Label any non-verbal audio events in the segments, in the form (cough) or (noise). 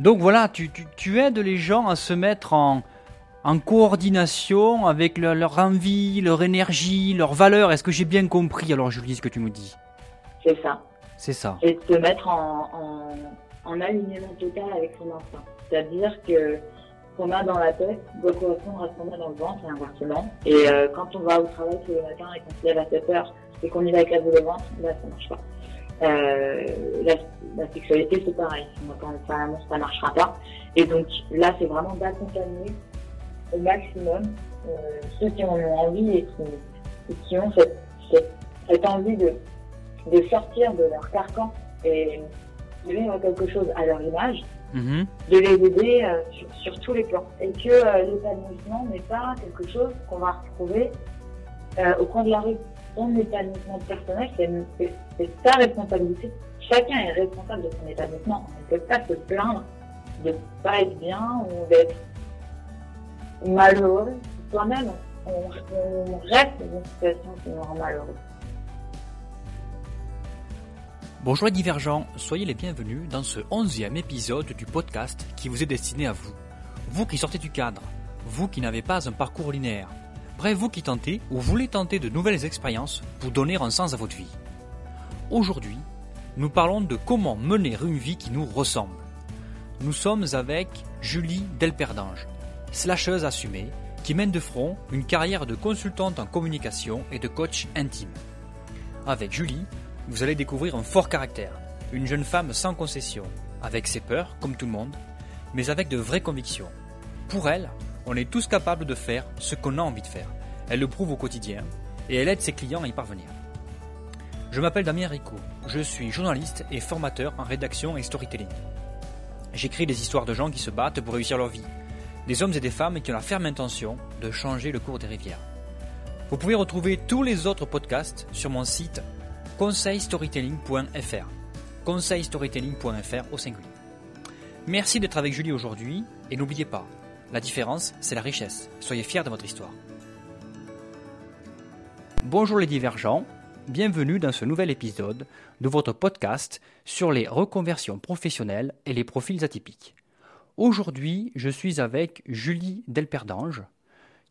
Donc voilà, tu, tu, tu aides les gens à se mettre en, en coordination avec le- leur envie, leur énergie, leurs valeurs. Est-ce que j'ai bien compris alors Julie ce que tu me dis C'est ça. C'est ça. Et de se mettre en, en, en alignement total avec son instinct. C'est-à-dire que ce qu'on a dans la tête doit correspondre à ce qu'on a dans le ventre et inversement. Et euh, quand on va au travail tous les matins et qu'on se lève à 7 heures et qu'on y va avec la boule au ventre, là, ça marche pas. Euh, la, la sexualité, c'est pareil. L'amour, ça marchera pas. Et donc là, c'est vraiment d'accompagner au maximum euh, ceux qui en ont envie et qui, et qui ont cette, cette, cette envie de, de sortir de leur carcan et de vivre quelque chose à leur image, Mhm. de les aider euh, sur, sur tous les plans. Et que l'épanouissement n'est pas quelque chose qu'on va retrouver au coin de la rue. Ton épanouissement personnel, c'est ta responsabilité. Chacun est responsable de son épanouissement. On ne peut pas se plaindre de ne pas être bien ou d'être malheureux. Toi-même, on, on reste dans une situation qui nous rend malheureux. Bonjour divergents, soyez les bienvenus dans ce onzième épisode du podcast qui vous est destiné à vous. Vous qui sortez du cadre, vous qui n'avez pas un parcours linéaire, bref vous qui tentez ou voulez tenter de nouvelles expériences pour donner un sens à votre vie? Aujourd'hui, nous parlons de comment mener une vie qui nous ressemble. Nous sommes avec Julie Delperdange, slasheuse assumée, qui mène de front une carrière de consultante en communication et de coach intime. Avec Julie, vous allez découvrir un fort caractère, une jeune femme sans concession, avec ses peurs, comme tout le monde, mais avec de vraies convictions. Pour elle, on est tous capables de faire ce qu'on a envie de faire. Elle le prouve au quotidien, et elle aide ses clients à y parvenir. Je m'appelle Damien Rico, je suis journaliste et formateur en rédaction et storytelling. J'écris des histoires de gens qui se battent pour réussir leur vie, des hommes et des femmes qui ont la ferme intention de changer le cours des rivières. Vous pouvez retrouver tous les autres podcasts sur mon site conseilstorytelling.fr. Conseilstorytelling.fr au singulier. Merci d'être avec Julie aujourd'hui et n'oubliez pas, la différence, c'est la richesse. Soyez fiers de votre histoire. Bonjour les divergents, bienvenue dans ce nouvel épisode de votre podcast sur les reconversions professionnelles et les profils atypiques. Aujourd'hui, je suis avec Julie Delperdange,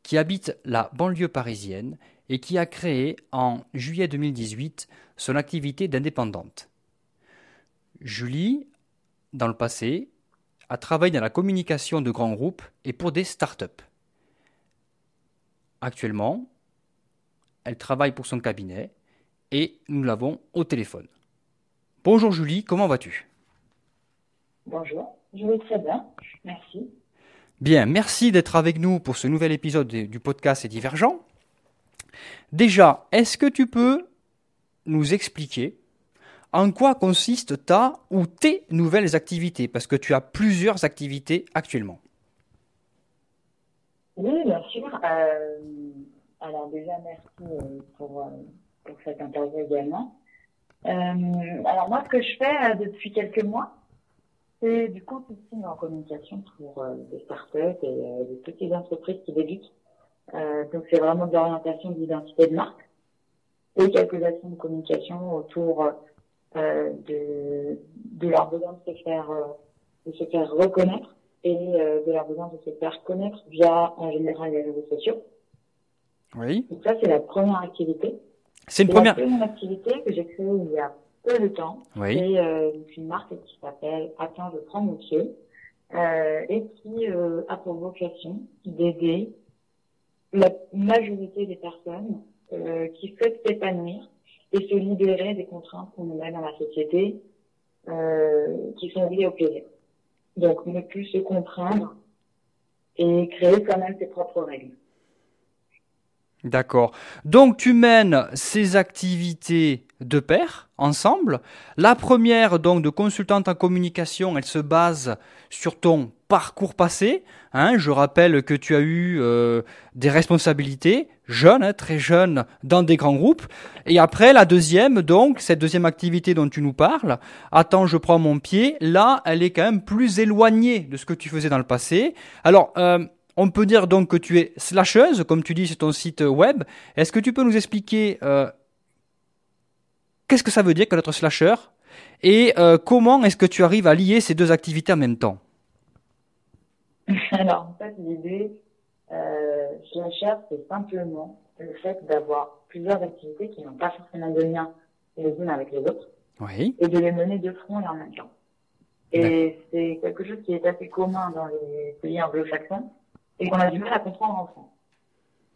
qui habite la banlieue parisienne et qui a créé en juillet 2018 son activité d'indépendante. Julie, dans le passé, a travaillé dans la communication de grands groupes et pour des startups. Actuellement, elle travaille pour son cabinet et nous l'avons au téléphone. Bonjour Julie, comment vas-tu? Bonjour, je vais très bien, merci. Bien, merci d'être avec nous pour ce nouvel épisode du du podcast Et Divergent. Déjà, est-ce que tu peux nous expliquer en quoi consistent ta ou tes nouvelles activités? Parce que tu as plusieurs activités actuellement. Oui, bien sûr. Euh, alors déjà, merci euh, pour, euh, pour cette interview également. Alors moi, ce que je fais depuis quelques mois, c'est du consulting en communication pour des startups et des petites entreprises qui débutent. Donc c'est vraiment de l'orientation d'identité de marque et quelques actions de communication autour de, de leur besoin de se faire, euh, de se faire reconnaître et euh, de leur besoin de se faire connaître via en général les réseaux sociaux. Oui. Donc ça c'est la première activité. C'est une Et première. La deuxième activité que j'ai créée il y a peu de temps, Oui. c'est euh, une marque qui s'appelle Attends, je prends mon pied euh, et qui euh, a pour vocation d'aider la majorité des personnes euh, qui souhaitent s'épanouir et se libérer des contraintes qu'on nous met dans la société euh, qui sont liées au plaisir. Donc ne plus se contraindre et créer quand même ses propres règles. D'accord. Donc tu mènes ces activités de pair, ensemble. La première, donc de consultante en communication, elle se base sur ton parcours passé. Hein, je rappelle que tu as eu euh, des responsabilités jeune, hein, très jeune, dans des grands groupes. Et après, la deuxième, donc, cette deuxième activité dont tu nous parles, attends, je prends mon pied, là, elle est quand même plus éloignée de ce que tu faisais dans le passé. Alors, euh, on peut dire donc que tu es slasheuse, comme tu dis sur ton site web. Est-ce que tu peux nous expliquer euh, qu'est-ce que ça veut dire que d'être slasher? Et comment est-ce que tu arrives à lier ces deux activités en même temps? (laughs) Alors, en fait, l'idée, euh, chez HR, c'est simplement le fait d'avoir plusieurs activités qui n'ont pas forcément de lien les unes avec les autres. Oui. Et de les mener de front et en même temps. Et c'est quelque chose qui est assez commun dans les pays anglo-saxons et qu'on a du mal à comprendre en France.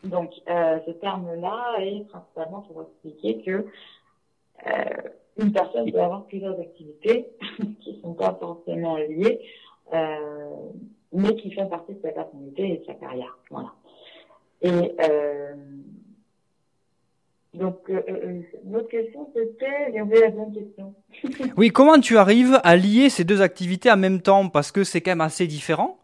Donc, euh, ce terme-là est principalement pour expliquer que euh, une personne peut avoir plusieurs activités (laughs) qui ne sont pas forcément liées, euh, mais qui font partie de sa personnalité et de sa carrière. Voilà. Et euh, donc, euh, euh, l'autre question, c'était, j'ai oublié la bonne question. (laughs) oui, comment tu arrives à lier ces deux activités en même temps? Parce que c'est quand même assez différent.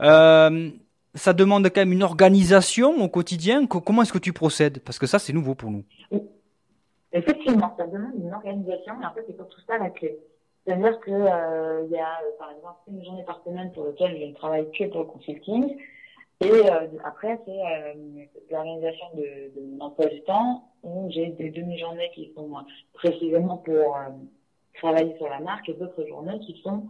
Euh, ça demande quand même une organisation au quotidien. Comment est-ce que tu procèdes? Parce que ça, c'est nouveau pour nous. Effectivement, ça demande une organisation et en fait, c'est surtout ça la clé. C'est-à-dire que euh, il y a, par exemple, une journée par semaine pour laquelle je ne travaille que pour le consulting. Et euh, après, c'est euh, l'organisation de, de, mon emploi du temps où j'ai des demi-journées qui sont précisément pour euh, travailler sur la marque et d'autres journées qui sont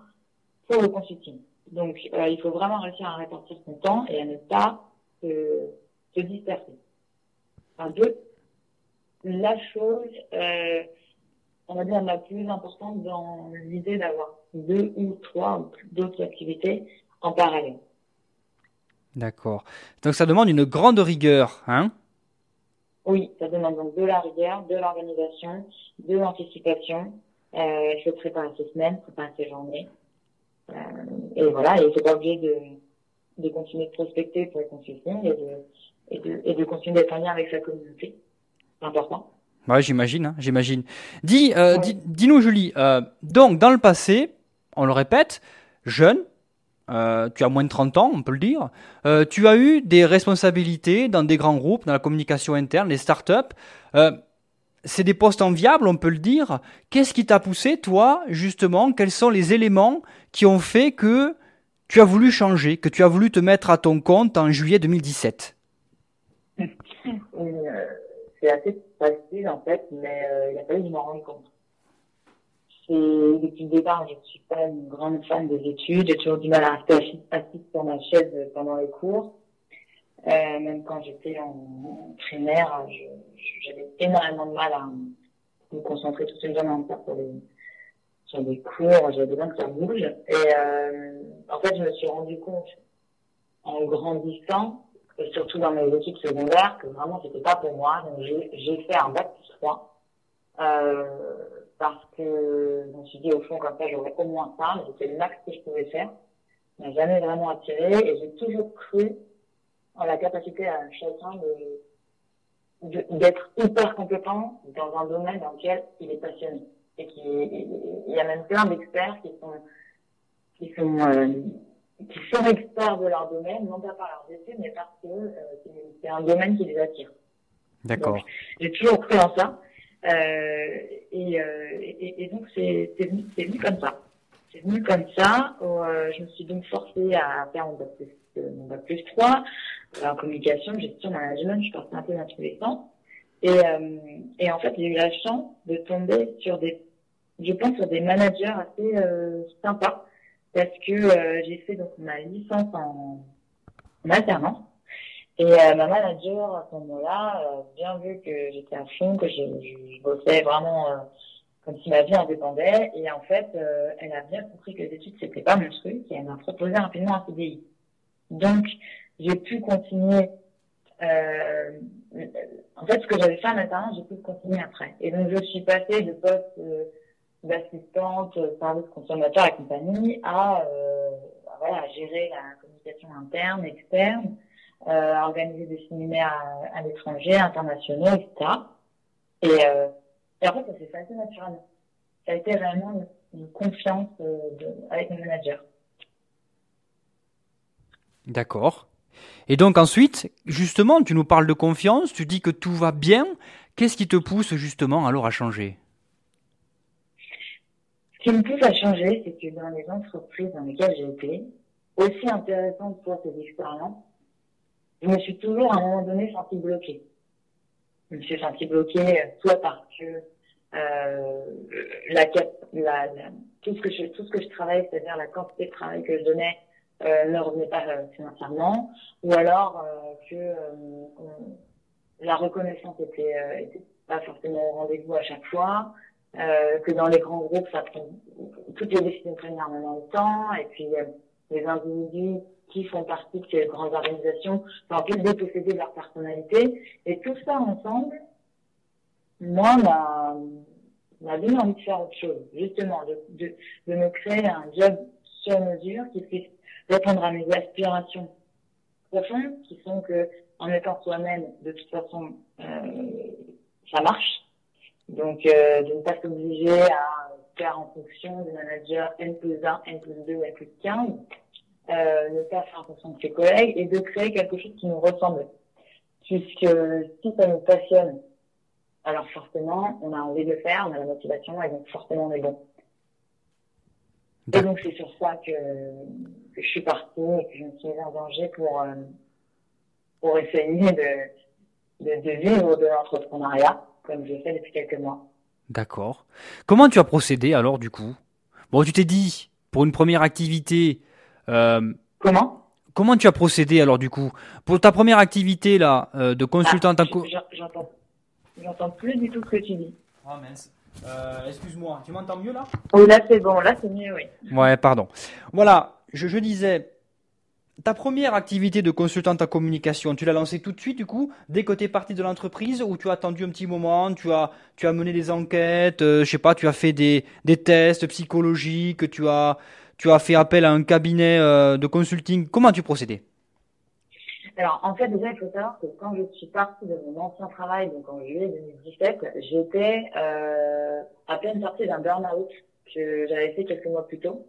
pour le consulting. Donc, euh, il faut vraiment réussir à répartir son temps et à ne pas se, se disperser. Enfin, deux, la chose, euh, on va dire, la plus importante dans l'idée d'avoir deux ou trois d'autres activités en parallèle. D'accord. Donc ça demande une grande rigueur, hein? Oui, ça demande donc de la rigueur, de l'organisation, de l'anticipation. Euh, il faut préparer ses semaines, préparer ses journées. Euh, et voilà, et c'est pas obligé de, de continuer de prospecter pour le consulting et de, et de, et de continuer d'être en lien avec sa communauté. C'est important. Ouais, j'imagine, hein, j'imagine. Dis, euh, dis, dis-nous, Julie. Euh, donc, dans le passé, on le répète, jeune, euh, tu as moins de 30 ans, on peut le dire. Euh, tu as eu des responsabilités dans des grands groupes, dans la communication interne, les startups. Euh, c'est des postes enviables, on peut le dire. Qu'est-ce qui t'a poussé, toi, justement Quels sont les éléments qui ont fait que tu as voulu changer, que tu as voulu te mettre à ton compte en juillet 2017 C'est assez facile, en fait, mais il a fallu que je m'en rende compte depuis le départ, je ne suis pas une grande fan des études. J'ai toujours du mal à rester assise sur ma chaise pendant les cours. Euh, même quand j'étais en, primaire, j'avais énormément de mal à me concentrer toute une journée sur les, sur des cours. J'avais besoin que ça bouge. Et euh, en fait, je me suis rendu compte en grandissant, et surtout dans mes études secondaires, que vraiment c'était pas pour moi. Donc j'ai fait un bac plus 3. Euh, parce que je me suis dit au fond comme ça j'aurais au moins ça, c'était le max que je pouvais faire. M'a jamais vraiment attiré et j'ai toujours cru en la capacité à chacun de d'être hyper compétent dans un domaine dans lequel il est passionné et qui il y a même plein d'experts qui sont qui sont euh, qui sont experts de leur domaine non pas par leurs études mais parce que euh, c'est un domaine qui les attire. D'accord. J'ai toujours cru en ça euh, et, euh, et, et, donc c'est venu, venu comme ça. C'est venu comme ça. Euh, je me suis donc forcée à faire mon bac plus, mon bac plus 3 en communication, gestion, management. Je suis partie un peu dans tous les sens. Et, et en fait, j'ai eu la chance de tomber sur des, je pense, sur des managers assez sympas parce que j'ai fait donc ma licence en, en et euh, ma manager, à ce moment-là, euh, bien vu que j'étais à fond, que je, je bossais vraiment euh, comme si ma vie en dépendait. Et en fait, euh, elle a bien compris que les études, c'était pas mon truc. Et elle m'a proposé rapidement un CDI. Donc, j'ai pu continuer. en fait, ce que j'avais fait en alternance, j'ai pu continuer après. Et donc, je suis passée de poste d'assistante, service consommateur et compagnie à, voilà, gérer la communication interne, externe euh, organiser des séminaires à, à l'étranger, internationaux, etc. Et, euh, et en fait, ça s'est fait assez naturellement. Ça a été réellement une, confiance euh, avec mon manager. D'accord. Et donc ensuite, justement, tu nous parles de confiance, tu dis que tout va bien. Qu'est-ce qui te pousse justement alors à changer? Qui me pousse à changer, c'est que dans les entreprises dans lesquelles j'ai été, aussi intéressantes pour ces expériences, je me suis toujours à un moment donné senti bloqué. Je me suis senti bloqué euh, soit parce que euh, la, tout ce que je tout ce que je travaillais, c'est-à-dire la quantité de travail que je donnais, ne revenait pas financièrement, ou alors que la reconnaissance était, était pas forcément au rendez-vous à chaque fois, que dans les grands groupes, ça prend, toutes les décisions prennent énormément de temps, et puis les individus qui font partie de ces grandes organisations sont en plus déposséder de leur personnalité. Et tout ça ensemble, moi, m'a, m'a donné envie de faire autre chose, justement, de, de, de me créer un job sur mesure qui puisse répondre à mes aspirations profondes, qui sont que, en étant soi-même, de toute façon, euh, ça marche. Donc, euh, de ne pas s'obliger à faire en fonction du manager N plus 1, N plus 2, N plus 15, euh, ne pas faire en fonction de ses collègues et de créer quelque chose qui nous ressemble. Puisque si ça nous passionne, alors forcément, on a envie de le faire, on a la motivation et donc forcément on est bon. Et donc c'est sur ça que, que, je suis partie et que je me suis mise en danger pour, euh, pour essayer de, de, de vivre de l'entrepreneuriat, comme je fais depuis quelques mois. D'accord. Comment tu as procédé alors du coup? Bon, tu t'es dit, pour une première activité, euh, comment? Comment tu as procédé alors du coup? Pour ta première activité là, euh, de consultante ah, J'entends plus du tout ce que tu dis. Oh mince. Euh, excuse-moi, tu m'entends mieux là? Oui, là c'est bon, là c'est mieux, oui. Ouais, pardon. Voilà, je, je disais, ta première activité de consultante en communication, tu l'as lancée tout de suite du coup, dès que tu es parti de l'entreprise ou tu as attendu un petit moment, tu as, tu as mené des enquêtes, je sais pas, tu as fait des, des tests psychologiques, tu as, tu as fait appel à un cabinet euh, de consulting. Comment tu procédais alors, en fait, déjà, il faut savoir que quand je suis partie de mon ancien travail, donc en juillet 2017, j'étais euh, à peine sortie d'un burn-out que j'avais fait quelques mois plus tôt.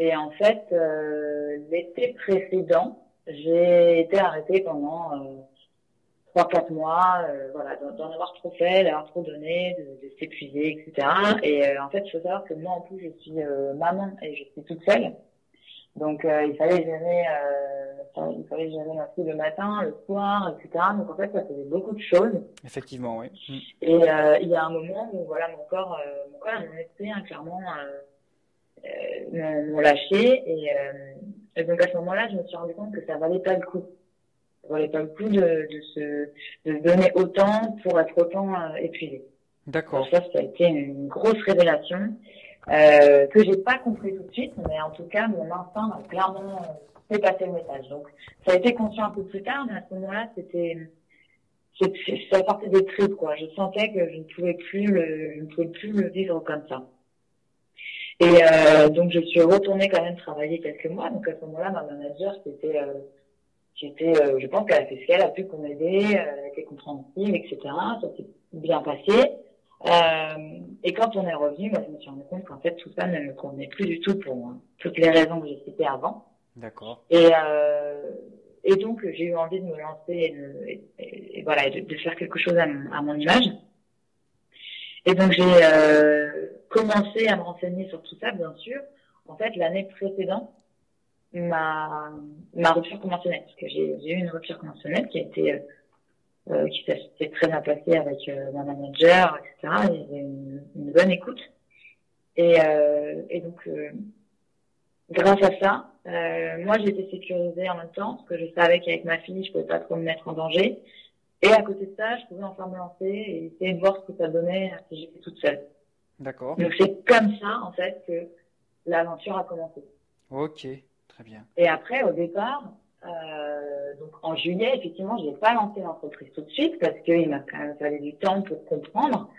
Et en fait, euh, l'été précédent, j'ai été arrêtée pendant euh, trois quatre mois, euh, voilà, d'en avoir trop fait, d'avoir trop donné, de, de s'épuiser, etc. Et euh, en fait, il faut savoir que moi, en plus, je suis euh, maman et je suis toute seule, donc il fallait gérer, il fallait gérer ma fille le matin, le soir, etc. Donc en fait, ça faisait beaucoup de choses. Effectivement, oui. Mm. Et il y a un moment où voilà, mon corps, mon corps mon esprit, hein, clairement, m'ont lâché. Et, et donc à ce moment-là, je me suis rendu compte que ça valait pas le coup ça valait pas le coup de, de, se, de donner autant pour être autant euh, épuisé. D'accord. Ça, ça a été une grosse révélation euh, que j'ai pas compris tout de suite, mais en tout cas, mon instinct a clairement fait passer le message. Donc, ça a été conscient un peu plus tard, mais à ce moment-là, c'était ça sortait des tripes, quoi. Je sentais que je ne pouvais plus le, je ne pouvais plus le vivre comme ça. Et euh, donc, je suis retournée quand même travailler quelques mois. Donc, à ce moment-là, ma manager, c'était euh, euh, je pense qu'elle a fait ce qu'elle a pu m'aider, euh, elle a été compréhensive, etc. Ça s'est bien passé. Euh, et quand on est revenu, moi, je me suis rendu compte qu'en fait, tout ça ne me convenait plus du tout pour toutes les raisons que j'ai citées avant. D'accord. Et, euh, et donc, j'ai eu envie de me lancer et, de, et, voilà, de, de, faire quelque chose à mon image. Et donc, j'ai euh, commencé à me renseigner sur tout ça, bien sûr. En fait, l'année précédente, ma, ma rupture conventionnelle, parce que j'ai eu une rupture conventionnelle qui a été, euh, euh qui s'est très bien passée avec euh, ma manager, etc. Il une, bonne écoute. Et, euh, et donc, euh, grâce à ça, moi été sécurisée en même temps, parce que je savais qu'avec ma fille, je pouvais pas trop me mettre en danger. Et à côté de ça, je pouvais enfin me lancer et essayer de voir ce que ça donnait si j'étais toute seule. D'accord. Donc c'est comme ça, en fait, que l'aventure a commencé. Ok. Et après, au départ, euh, donc en juillet, effectivement, je n'ai pas lancé l'entreprise tout de suite parce qu'il m'a quand même fallu du temps pour comprendre.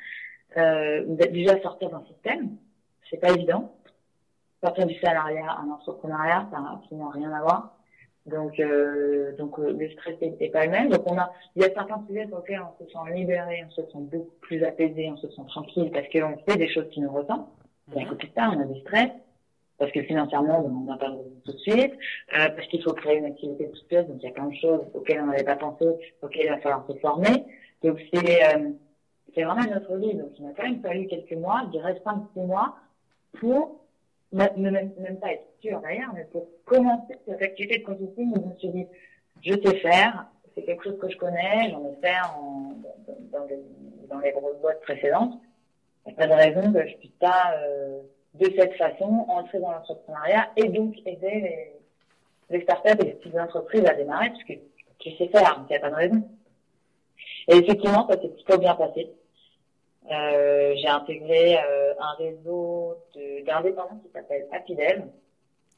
Euh, déjà sortir d'un système, c'est pas évident. Sortir du salariat à l'entrepreneuriat, ça n'a absolument rien à voir. Donc, euh, donc euh, le stress n'est pas le même. Donc on a, il y a certains sujets sur lesquels on se sent libéré, on se sent beaucoup plus apaisé, on se sent tranquille parce qu'on fait des choses qui nous ressemblent. Et à côté de ça, on a du stress parce que financièrement, on n'a pas tout de suite, euh, parce qu'il faut créer une activité de pièce, donc il y a plein de choses auxquelles on n'avait pas pensé, auxquelles il va falloir se former. Donc c'est euh, c'est vraiment notre vie. Donc il m'a quand même fallu quelques mois, je dirais 5-6 mois, pour même, pas être sûr d'ailleurs, mais pour commencer cette activité de consulting, je me suis dit, je sais faire, c'est quelque chose que je connais, j'en ai fait en, dans, les, dans les grosses boîtes précédentes. Il n'y a pas de raison que je puisse pas... Euh, de cette façon, entrer dans l'entrepreneuriat et donc aider les startups et les petites entreprises à démarrer parce que tu sais faire, il n'y a pas de raison. Et effectivement, ça s'est plutôt bien passé. Euh, j'ai intégré euh, un réseau d'indépendants qui s'appelle Happydev.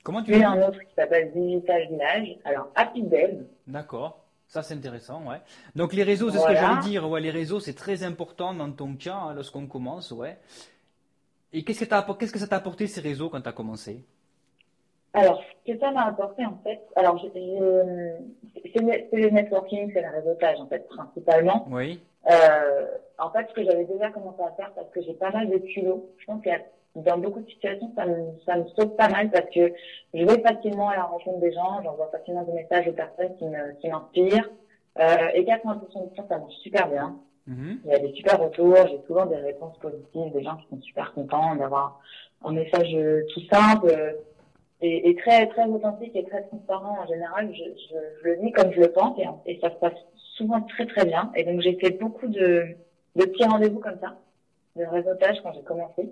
Comment tu Puis un autre qui s'appelle Digital Village. Alors Happydev. D'accord. Ça, c'est intéressant, ouais. Donc, les réseaux, c'est ce que j'allais dire. Ouais, les réseaux, c'est très important dans ton cas, hein, lorsqu'on commence, ouais. Et qu'est-ce que, qu'est-ce que ça t'a apporté, ces réseaux, quand tu as commencé? Alors, ce que ça m'a apporté, en fait, alors, c'est le networking, c'est le réseautage, en fait, principalement. Oui. Euh, en fait, ce que j'avais déjà commencé à faire, parce que j'ai pas mal de culot, je pense que dans beaucoup de situations, ça me, ça me saute pas mal parce que je vais facilement à la rencontre des gens, j'envoie facilement des messages aux personnes qui me, qui m'inspirent, euh, et 80% du temps, ça marche super bien. Mm-hmm. Il y a des super retours, j'ai souvent des réponses positives, des gens qui sont super contents d'avoir un message tout simple euh, et, et, très très authentique et très transparent en général. Je, je, je le dis comme je le pense et, et, ça se passe souvent très très bien. Et donc j'ai fait beaucoup de, de petits rendez-vous comme ça, de réseautage quand j'ai commencé.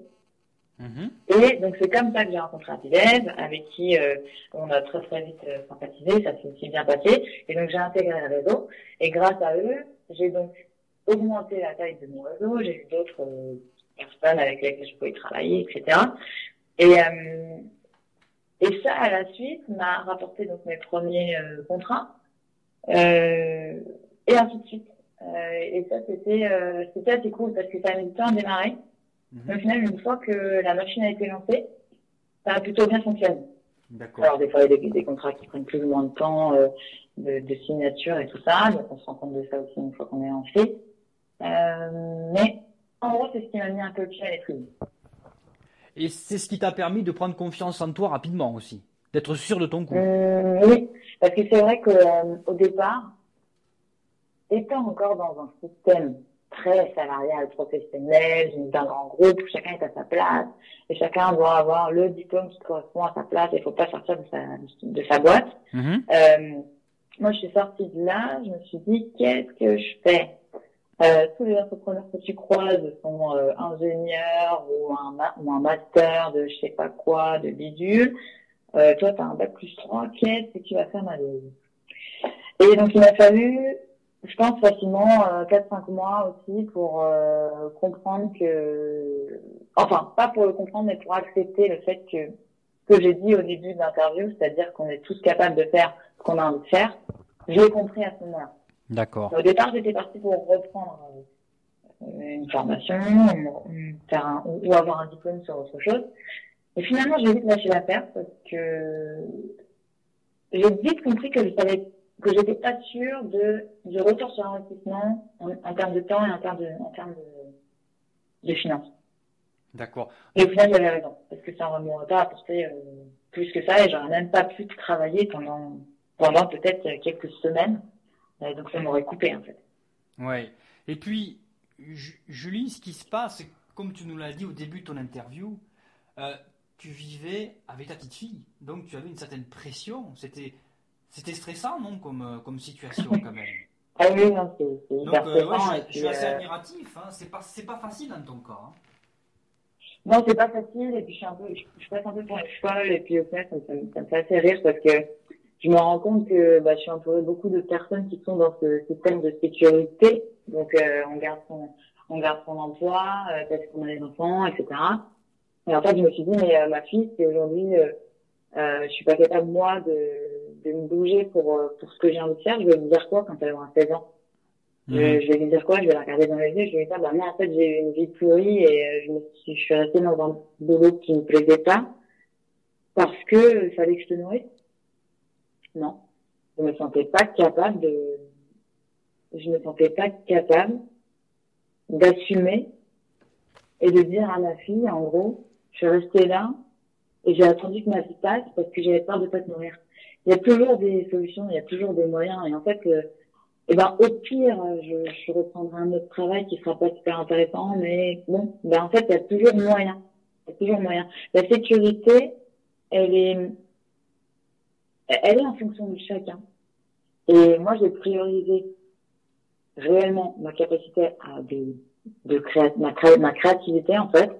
Mm-hmm. Et donc c'est comme ça que j'ai rencontré Apidez, avec qui euh, on a très très vite euh, sympathisé, ça s'est aussi bien passé. Et donc j'ai intégré le réseau. Et grâce à eux, j'ai donc augmenté la taille de mon réseau, j'ai eu d'autres euh, personnes avec lesquelles je pouvais travailler, etc. Et, euh, et ça, à la suite, m'a rapporté donc mes premiers euh, contrats, euh, et ainsi de suite. Euh, et ça, c'était c'était assez cool parce que ça a mis du temps à démarrer. Mhm. Au final, une fois que la machine a été lancée, ça a plutôt bien fonctionné. Alors des fois, il y a des, des, contrats qui prennent plus ou moins de temps euh, de, de, signature et tout ça, donc on se rend compte de ça aussi une fois qu'on est lancé. Euh, mais en gros, c'est ce qui m'a mis un peu le pied à l'étrier. Et c'est ce qui t'a permis de prendre confiance en toi rapidement aussi, d'être sûr de ton coup. Mmh, oui, parce que c'est vrai qu'au euh, départ, étant encore dans un système très salarial, professionnel, dans un grand groupe où chacun est à sa place et chacun doit avoir le diplôme qui correspond à sa place et il faut pas sortir de sa, de sa boîte. Mmh. Euh, moi, je suis sortie de là, je me suis dit, qu'est-ce que je fais? Euh, tous les entrepreneurs que tu croises sont euh, ingénieurs ou un, ou un master de je sais pas quoi, de bidule. Euh, toi, tu as un bac plus 3, qu'est-ce que tu vas faire ma Et donc, il m'a fallu, je pense, facilement euh, 4-5 mois aussi pour euh, comprendre que... Enfin, pas pour le comprendre, mais pour accepter le fait que que j'ai dit au début de l'interview, c'est-à-dire qu'on est tous capables de faire ce qu'on a envie de faire, je l'ai compris à ce moment-là. D'accord. Au départ, j'étais partie pour reprendre une formation, faire un, ou avoir un diplôme sur autre chose. Et finalement, j'ai vite lâché l'affaire parce que j'ai vite compris que je savais que j'étais pas sûre de du retour sur investissement en, en, termes de temps et en termes de en termes de, de finances. D'accord. Et au final, j'avais raison parce que ça ne m'aurait pas apporté euh, plus que ça et j'aurais même pas pu travailler pendant pendant peut-être quelques semaines. Et donc ça m'aurait coupé en fait. Ouais. Et puis, Julie, ce qui se passe, c'est comme tu nous l'as dit au début de ton interview, euh, tu vivais avec ta petite fille, donc tu avais une certaine pression. C'était, c'était stressant, non, comme, euh, comme situation quand même. (laughs) ah oui, non, c'est, hyper donc, euh, stressant. ouais, je, je, suis assez admiratif. Hein. C'est pas, c'est pas facile dans ton cas. Hein. Non, c'est pas facile. Et puis je suis un peu, je, je passe un peu pour une folle. Et puis au final, ça, ça, ça me fait assez rire parce que je me rends compte que bah, je suis entourée beaucoup de personnes qui sont dans ce système de sécurité. Donc, euh, on garde son, on garde son emploi euh, parce qu'on a des enfants, etc. Et en fait, je me suis dit, mais euh, ma fille, si aujourd'hui, euh, euh, je suis pas capable moi de, de me bouger pour pour ce que j'ai envie de faire, je vais lui dire quoi quand elle aura 16 ans? Mhm. je, je vais lui dire quoi? Je vais la regarder dans les yeux, je vais lui dire, bah moi en fait j'ai eu une vie pourrie et je, me suis, je suis restée dans un boulot qui me plaisait pas parce que fallait que je te nourrisse. Non, je me sentais pas capable de, je me sentais pas capable d'assumer et de dire à ma fille, en gros, je suis restée là et j'ai attendu que ma vie passe parce que j'avais peur de pas te nourrir. Il y a toujours des solutions, il y a toujours des moyens et en fait, euh, eh ben au pire, je, je reprendrai un autre travail qui sera pas super intéressant, mais bon, ben en fait, il y a toujours moyen. Il y a toujours moyen. La sécurité, elle est, elle est en fonction de chacun. Et moi, j'ai priorisé réellement ma capacité à de, de créer ma, ma créativité en fait.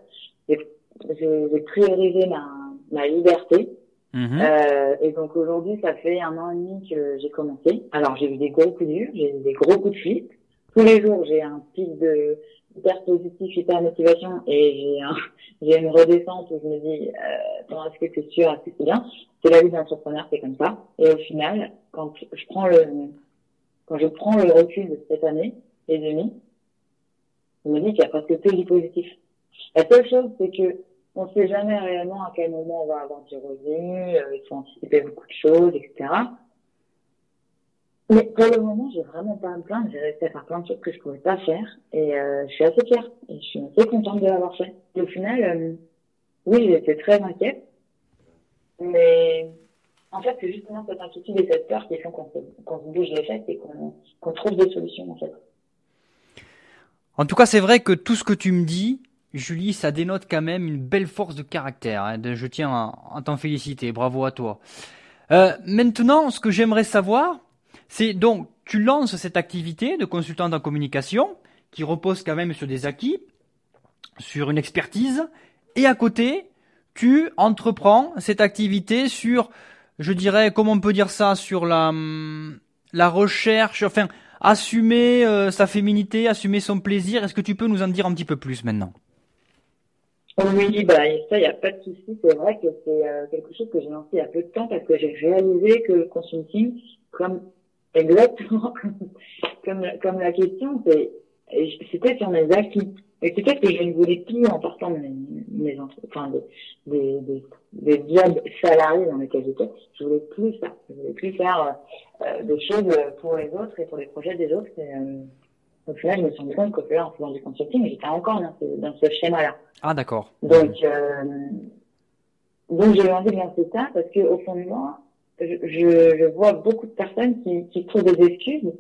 J'ai priorisé ma, ma liberté Mhm. Euh, et donc aujourd'hui, ça fait un an et demi que j'ai commencé. Alors j'ai eu des gros coups durs, j'ai eu des gros coups de fuite. Tous les jours, j'ai un pic de hyper positif, hyper motivation, et j'ai un, (laughs) j'ai une redescente où je me dis, euh, est-ce que c'est sûr, est-ce que c'est bien? C'est la vie d'entrepreneur, c'est comme ça. Et au final, quand je prends le, quand je prends le recul de cette année et demie, je me dis qu'il y a presque que du positif. La seule chose, c'est que on ne sait jamais réellement à quel moment on va avoir du revenu, euh, il faut anticiper beaucoup de choses, etc. Mais pour le moment, j'ai vraiment pas à me plaindre. J'ai réussi à faire plein de choses que je pouvais pas faire. Et euh, je suis assez fière. Et je suis assez contente de l'avoir fait. Et au final, euh, oui, j'étais très inquiète. Mais en fait, c'est justement cette inquiétude et cette peur qui font qu'on se, bouge les fesses et qu'on trouve des solutions, en fait. En tout cas, c'est vrai que tout ce que tu me dis, Julie, ça dénote quand même une belle force de caractère. Hein. Je tiens à, t'en féliciter. Bravo à toi. Euh, maintenant, ce que j'aimerais savoir, c'est donc, tu lances cette activité de consultante en communication, qui repose quand même sur des acquis, sur une expertise, et à côté, tu entreprends cette activité sur, je dirais, comment on peut dire ça, sur la, la recherche, enfin, assumer euh, sa féminité, assumer son plaisir. Est-ce que tu peux nous en dire un petit peu plus maintenant? Oui, bah, ça, il n'y a pas de souci. C'est vrai que c'est euh, quelque chose que j'ai lancé il y a peu de temps parce que j'ai réalisé que le consulting, comme exactement (laughs) comme, comme la question, c'était sur mes acquis. Et c'est peut-être que je ne voulais plus en partant de mes, mes enfin, des, des, des, jobs salariés dans lesquels j'étais, je voulais plus ça. Je voulais plus faire euh, des choses pour les autres et pour les projets des autres. Euh, au final, je me suis rendu compte que là, en faisant du consulting, j'étais encore dans ce, dans ce schéma-là. Ah, d'accord. Donc, euh, donc j'ai envie de lancer ça parce que au fond de moi, je, je, vois beaucoup de personnes qui, qui trouvent des excuses.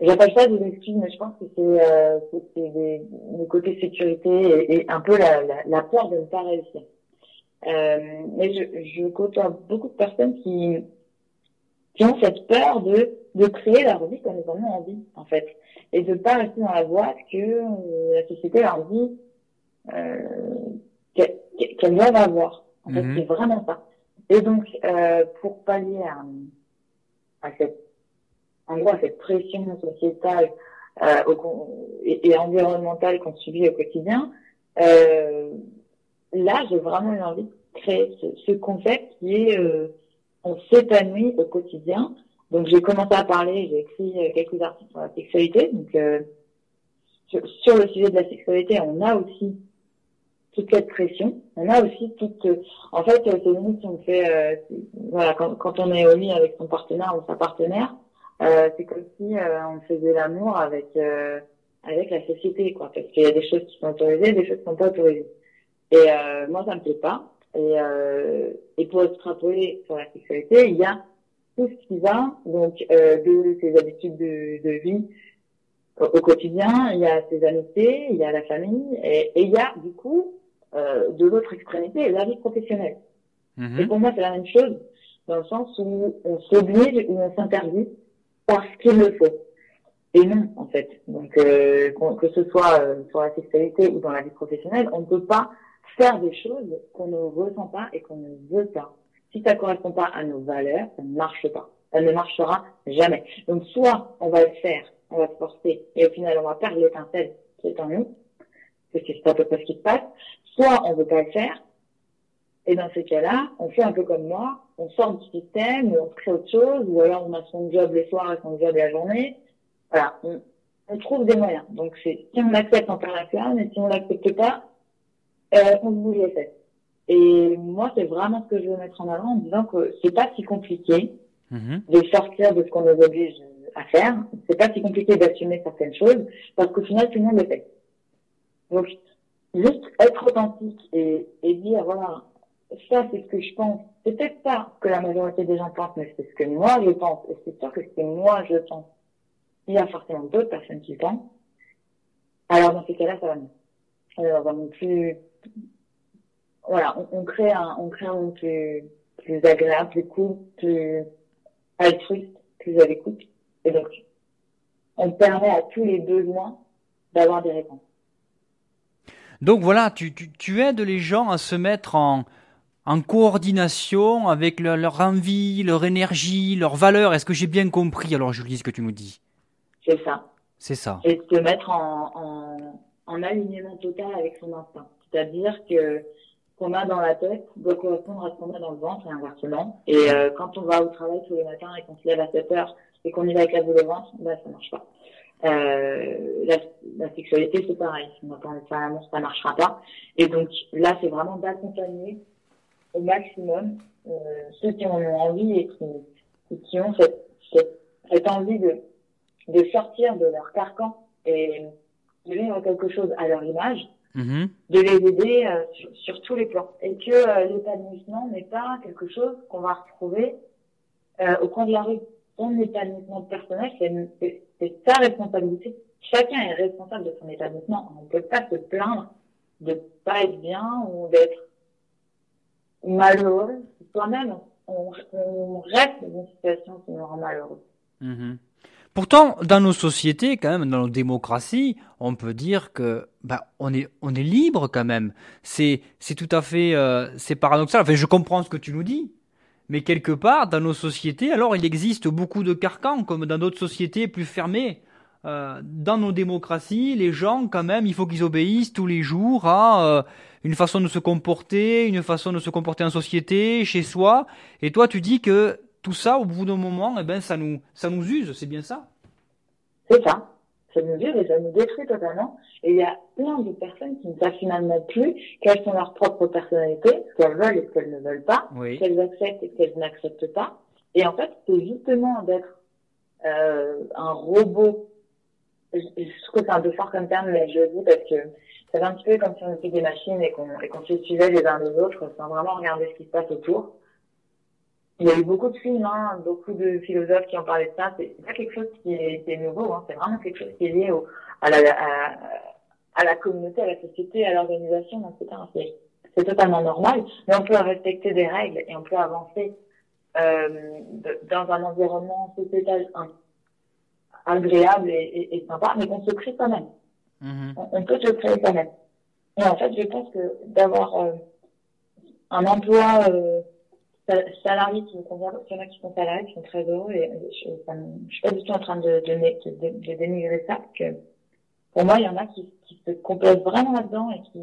J'appelle ça des excuses, mais je pense que c'est euh, le côté sécurité et, et un peu la, la, la, peur de ne pas réussir. Euh, mais je, je côtoie beaucoup de personnes qui, qui ont cette peur de, de créer leur vie comme en ont envie, en fait et de pas rester dans la boîte que euh, la société leur dit euh, qu'elles doivent avoir. En fait, mhm. c'est vraiment ça. Et donc, euh, pour pallier à, à cette, en gros, à cette pression sociétale euh, et, et, environnementale qu'on subit au quotidien, euh, là, j'ai vraiment eu envie de créer ce, ce concept qui est euh, on s'épanouit au quotidien donc j'ai commencé à parler, j'ai écrit euh, quelques articles sur la sexualité. Donc euh, sur, le sujet de la sexualité, on a aussi toute cette pression. On a aussi toute. En fait, c'est limite on fait, euh, voilà, quand, quand, on est au lit avec son partenaire ou sa partenaire, euh, c'est comme si on faisait l'amour avec avec la société, quoi. Parce qu'il y a des choses qui sont autorisées, des choses qui sont pas autorisées. Et moi, ça me plaît pas. Et, et pour extrapoler sur la sexualité, il y a tout ce qui va, donc euh, de ses habitudes de, de vie au, quotidien, il y a ses amitiés, il y a la famille, et, et il y a du coup euh, de l'autre extrémité, la vie professionnelle. Mm-hmm. Et pour moi, c'est la même chose, dans le sens où on s'oblige ou on s'interdit parce qu'il le faut. Et non, en fait. Donc, euh, que ce soit euh, sur la sexualité ou dans la vie professionnelle, on ne peut pas faire des choses qu'on ne ressent pas et qu'on ne veut pas. Si ça correspond pas à nos valeurs, ça ne marche pas. Ça ne marchera jamais. Donc, soit on va le faire, on va se forcer, et au final, on va perdre l'étincelle qui est en nous, parce que c'est à peu près ce qui se passe. Soit on veut pas le faire, et dans ces cas-là, on fait un peu comme moi, on sort du système, on crée autre chose, ou alors on a son job le soir et son job la journée. Voilà, on, trouve des moyens. Donc, c'est si on accepte, on perd la mais si on l'accepte pas, euh, on bouge les fesses. Et moi, c'est vraiment ce que je veux mettre en avant en disant que c'est pas si compliqué mhm. de sortir de ce qu'on nous oblige à faire. C'est pas si compliqué d'assumer certaines choses parce qu'au final, tout le monde le fait. Donc, juste être authentique et, et dire, voilà, ça, c'est ce que je pense. C'est peut-être pas ce que la majorité des gens pensent, mais c'est ce que moi, je pense. Et c'est sûr que c'est moi, je pense. Il y a forcément d'autres personnes qui pensent. Alors, dans ces cas-là, ça va mieux. Alors, va plus, voilà, on, crée un, on crée un monde plus, plus agréable, plus cool, plus altruiste, plus à l'écoute. Et donc, on permet à tous les besoins d'avoir des réponses. Donc voilà, tu, tu, tu, aides les gens à se mettre en, en coordination avec leur envie, leur énergie, leurs valeurs. Est-ce que j'ai bien compris alors Julie ce que tu nous dis? C'est ça. C'est ça. Et de se mettre en, en, en alignement total avec son instinct. C'est-à-dire que qu'on a dans la tête doit correspondre à ce qu'on a dans le ventre et inversement. Et euh, quand on va au travail tous les matins et qu'on se lève à 7 heures et qu'on y va avec la boule au ventre, bah, ça marche pas. Euh, la, la, sexualité, c'est pareil. Si on de faire l'amour, ça marchera pas. Et donc là, c'est vraiment d'accompagner au maximum euh, ceux qui en ont envie et qui, qui ont cette, cette, cette envie de, de sortir de leur carcan et de vivre quelque chose à leur image, Mhm. de les aider euh, sur, sur tous les plans. Et que euh, l'épanouissement n'est pas quelque chose qu'on va retrouver euh, au coin de la rue. Son épanouissement personnel, c'est- c'est c'est sa responsabilité. Chacun est responsable de son épanouissement. On ne peut pas se plaindre de pas être bien ou d'être malheureux. Soi-même, on, on reste dans une situation qui nous rend malheureux. Mhm. Pourtant, dans nos sociétés, quand même, dans nos démocraties, on peut dire que bah, on est on est libre quand même. C'est c'est tout à fait euh, c'est paradoxal. Enfin, je comprends ce que tu nous dis, mais quelque part dans nos sociétés, alors il existe beaucoup de carcans comme dans d'autres sociétés plus fermées. Euh, dans nos démocraties, les gens quand même, il faut qu'ils obéissent tous les jours à euh, une façon de se comporter, une façon de se comporter en société, chez soi. Et toi, tu dis que tout ça, au bout d'un moment, eh ben, ça nous, ça nous use, c'est bien ça C'est ça. Ça nous use et ça nous détruit totalement. Et il y a plein de personnes qui ne savent finalement plus quelles sont leurs propres personnalités, ce qu'elles veulent et ce qu'elles ne veulent pas, Oui. ce qu'elles acceptent et ce qu'elles n'acceptent pas. Et en fait, c'est justement d'être euh, un robot. Je, je trouve que c'est un peu fort comme terme, mais je le dis parce que c'est un petit peu comme si on était des machines et qu'on et qu'on se suivait les uns les autres sans vraiment regarder ce qui se passe autour. Il y a eu beaucoup de films, hein, beaucoup de philosophes qui ont parlé de ça. C'est pas quelque chose qui est, qui est nouveau, hein. c'est vraiment quelque chose qui est lié au, à, la, à, à la communauté, à la société, à l'organisation, etc. C'est c'est totalement normal, mais on peut respecter des règles et on peut avancer euh, de- dans un environnement sociétal hein, agréable et, et, et sympa, mais qu'on se crée quand même. Mhm. On, on peut se créer quand même. Et en fait, je pense que d'avoir euh, un emploi euh, sa- salarié qui me convient, parce qu'il y en a qui sont salariés, qui sont très heureux, et je, je suis pas du tout en train de, de, né- de, de- de dénigrer ça, parce que pour moi, il y en a qui, qui se complaisent vraiment là-dedans et qui,